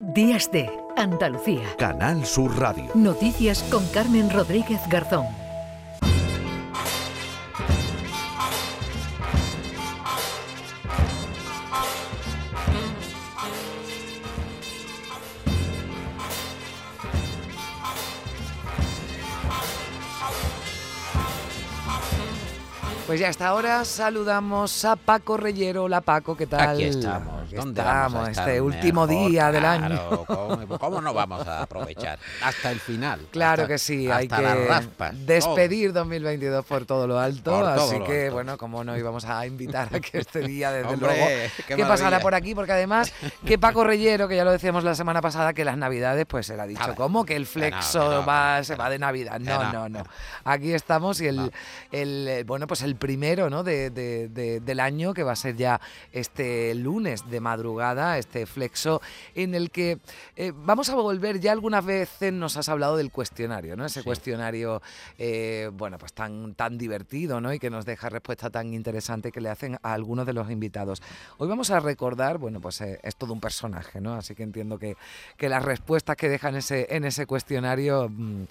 Días de Andalucía. Canal Sur Radio. Noticias con Carmen Rodríguez Garzón. Pues ya hasta ahora saludamos a Paco Reyero. Hola Paco, ¿qué tal? Aquí estamos. ¿Dónde estamos, vamos a estar este último mejor? día del Claro, año. ¿cómo, cómo no vamos a aprovechar? Hasta el final. Claro hasta- que sí, hay que raspas, despedir 2022 por todo lo alto, Por todo así lo que alto. bueno, como no íbamos a invitar a que este día desde Hombre, luego qué que pasara maravilla. por aquí, porque además que Paco Reyero, que ya lo decíamos la semana pasada, que las navidades, pues él ha dicho. ¿cómo? Que el flexo no, que no, va, que se va de Navidad. No, no, no. Aquí estamos y el, eh, bueno, pues el primero, ¿no? De, de- de- del año, que va a ser ya este lunes de madrugada, este flexo, en el que eh, vamos a volver, ya algunas veces nos has hablado del cuestionario, ¿no? Ese Sí. cuestionario, eh, bueno, pues tan, tan divertido, ¿no? Y que nos deja respuesta tan interesante que le hacen a algunos de los invitados. Hoy vamos a recordar, bueno, pues eh, es todo un personaje, ¿no? Así que entiendo que, que las respuestas que dejan ese, en ese cuestionario mm,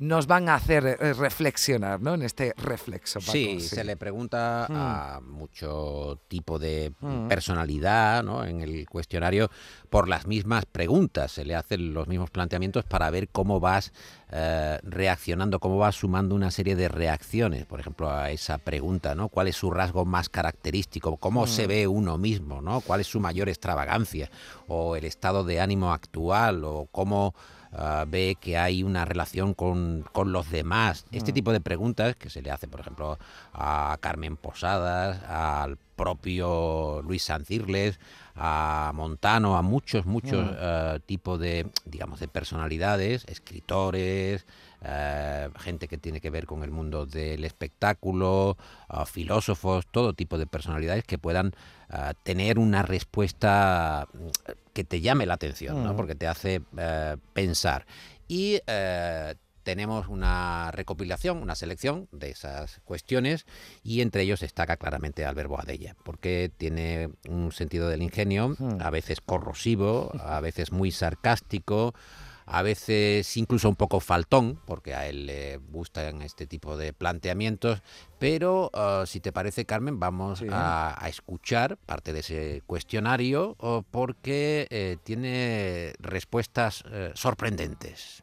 nos van a hacer eh, reflexionar, ¿no? En este reflexo. Paco, Sí, se le pregunta Mm. a mucho tipo de Mm. personalidad ¿no? en el cuestionario por las mismas preguntas. Se le hacen los mismos planteamientos para ver cómo vas eh, reaccionando, cómo vas sumando una serie de reacciones. Por ejemplo, a esa pregunta, ¿no? ¿Cuál es su rasgo más característico? ¿Cómo se ve uno mismo? ¿no? ¿Cuál es su mayor extravagancia? ¿O el estado de ánimo actual? ¿O cómo ah, ve que hay una relación con, con los demás. Este tipo de preguntas que se le hace, por ejemplo, a Carmen Posadas, al propio Luis Sancirles, a Montano, a muchos, muchos eh, tipos de, digamos, de personalidades, escritores, eh, gente que tiene que ver con el mundo del espectáculo, ah, filósofos, todo tipo de personalidades que puedan ah, tener una respuesta mm, que te llame la atención, ¿no? Mm. porque te hace eh, pensar. Y eh, tenemos una recopilación, una selección de esas cuestiones y entre ellos destaca claramente Albert Boadella, porque tiene un sentido del ingenio, Mm. a veces corrosivo, a veces muy sarcástico, a veces incluso un poco faltón, porque a él le gustan este tipo de planteamientos, pero eh, si te parece, Carmen, vamos Sí. a, a escuchar parte de ese cuestionario oh, porque eh, tiene respuestas eh, sorprendentes.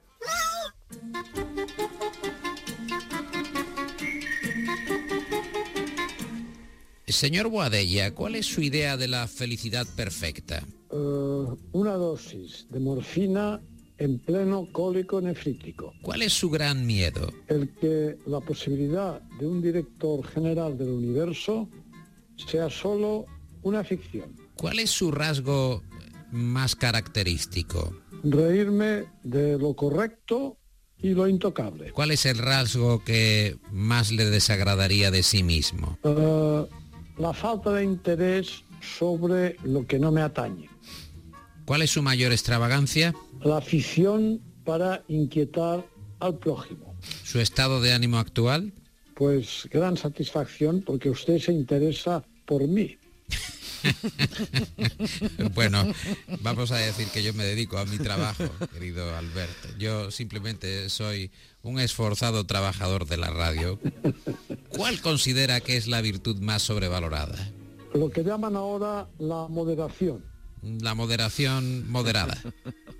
Señor Boadella, ¿cuál es su idea de la felicidad perfecta? Eh, una dosis de morfina en pleno cólico nefrítico. ¿Cuál es su gran miedo? El que la posibilidad de un director general del universo sea solo una ficción. ¿Cuál es su rasgo más característico? Reírme de lo correcto y lo intocable. ¿Cuál es el rasgo que más le desagradaría de sí mismo? Eh, la falta de interés sobre lo que no me atañe. ¿Cuál es su mayor extravagancia? La afición para inquietar al prójimo. ¿Su estado de ánimo actual? Pues gran satisfacción porque usted se interesa por mí. Bueno, vamos a decir que yo me dedico a mi trabajo, querido Alberto. Yo simplemente soy un esforzado trabajador de la radio. ¿Cuál considera que es la virtud más sobrevalorada? Lo que llaman ahora la moderación. La moderación moderada.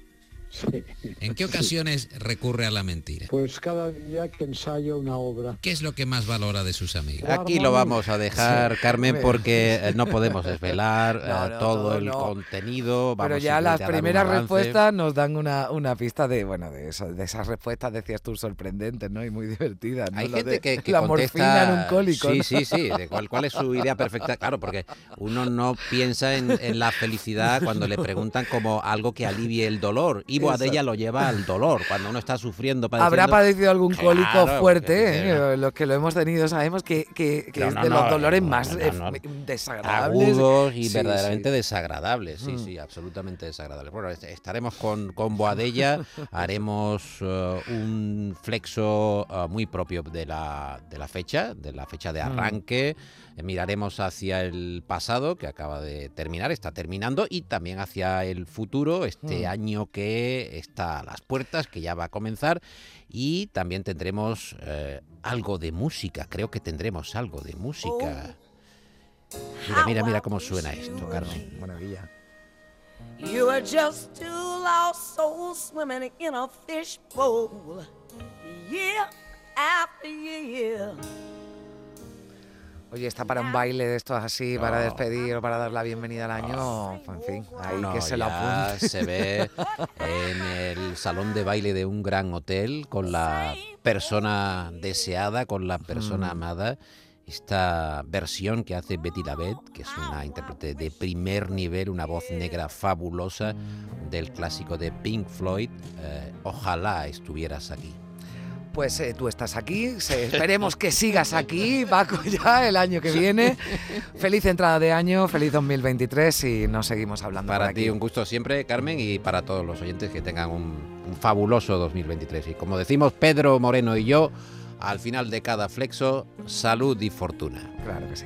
Sí. ¿En qué ocasiones recurre a la mentira? Pues cada día que ensayo una obra. ¿Qué es lo que más valora de sus amigos? Aquí lo vamos a dejar, Carmen, porque eh, no podemos desvelar No, eh, no, todo todo el no. contenido. Pero Vamos ya las primeras respuestas nos dan una, una pista de, bueno, de, eso- de esas respuestas, decías tú, sorprendentes, ¿no? Y muy divertidas, ¿no? Hay Lo gente de que, que la contesta... morfina en un cólico, Sí, ¿no? sí, sí. De cuál, cuál es su idea perfecta. Claro, porque uno no piensa en, en la felicidad cuando le preguntan como algo que alivie el dolor. Aquí Boadella lo lleva al dolor, cuando uno está sufriendo, Habrá padecido algún cólico Claro, fuerte, ¿eh? los que lo hemos tenido sabemos que, que- que No, es no, de no, los dolores no, más eh, desagradables. agudos y Sí, verdaderamente sí. desagradables, sí, Mm. sí, absolutamente desagradables. Bueno, est- estaremos con, con Boadella, haremos eh, un flexo eh, muy propio de la, de la fecha, de la fecha de Mm. arranque, Eh, miraremos hacia el pasado, que acaba de terminar, está terminando, y también hacia el futuro, este Mm. año que está a las puertas, que ya va a comenzar, y también tendremos eh, algo de música, creo que tendremos algo de música. Mira, mira, mira cómo suena esto, Carmen. Maravilla. You are just two lost souls swimming in a fishbowl, year after year. Oye, está para un baile de estos así, para despedir o para dar la bienvenida al año. En fin, ahí No, que se lo apunte. se ve en el salón de baile de un gran hotel con la persona deseada, con la persona Mm. amada. Esta versión que hace Betty Davet, que es una intérprete de primer nivel, una voz negra fabulosa del clásico de Pink Floyd. eh, ojalá estuvieras aquí. Pues eh, tú estás aquí, esperemos que sigas aquí, Paco, ya el año que viene. Feliz entrada de año, feliz 2023 y nos seguimos hablando por Para aquí. ti un gusto siempre, Carmen, y para todos los oyentes que tengan un, un fabuloso 2023. Y como decimos Pedro Moreno y yo, al final de cada flexo, salud y fortuna. Claro que sí.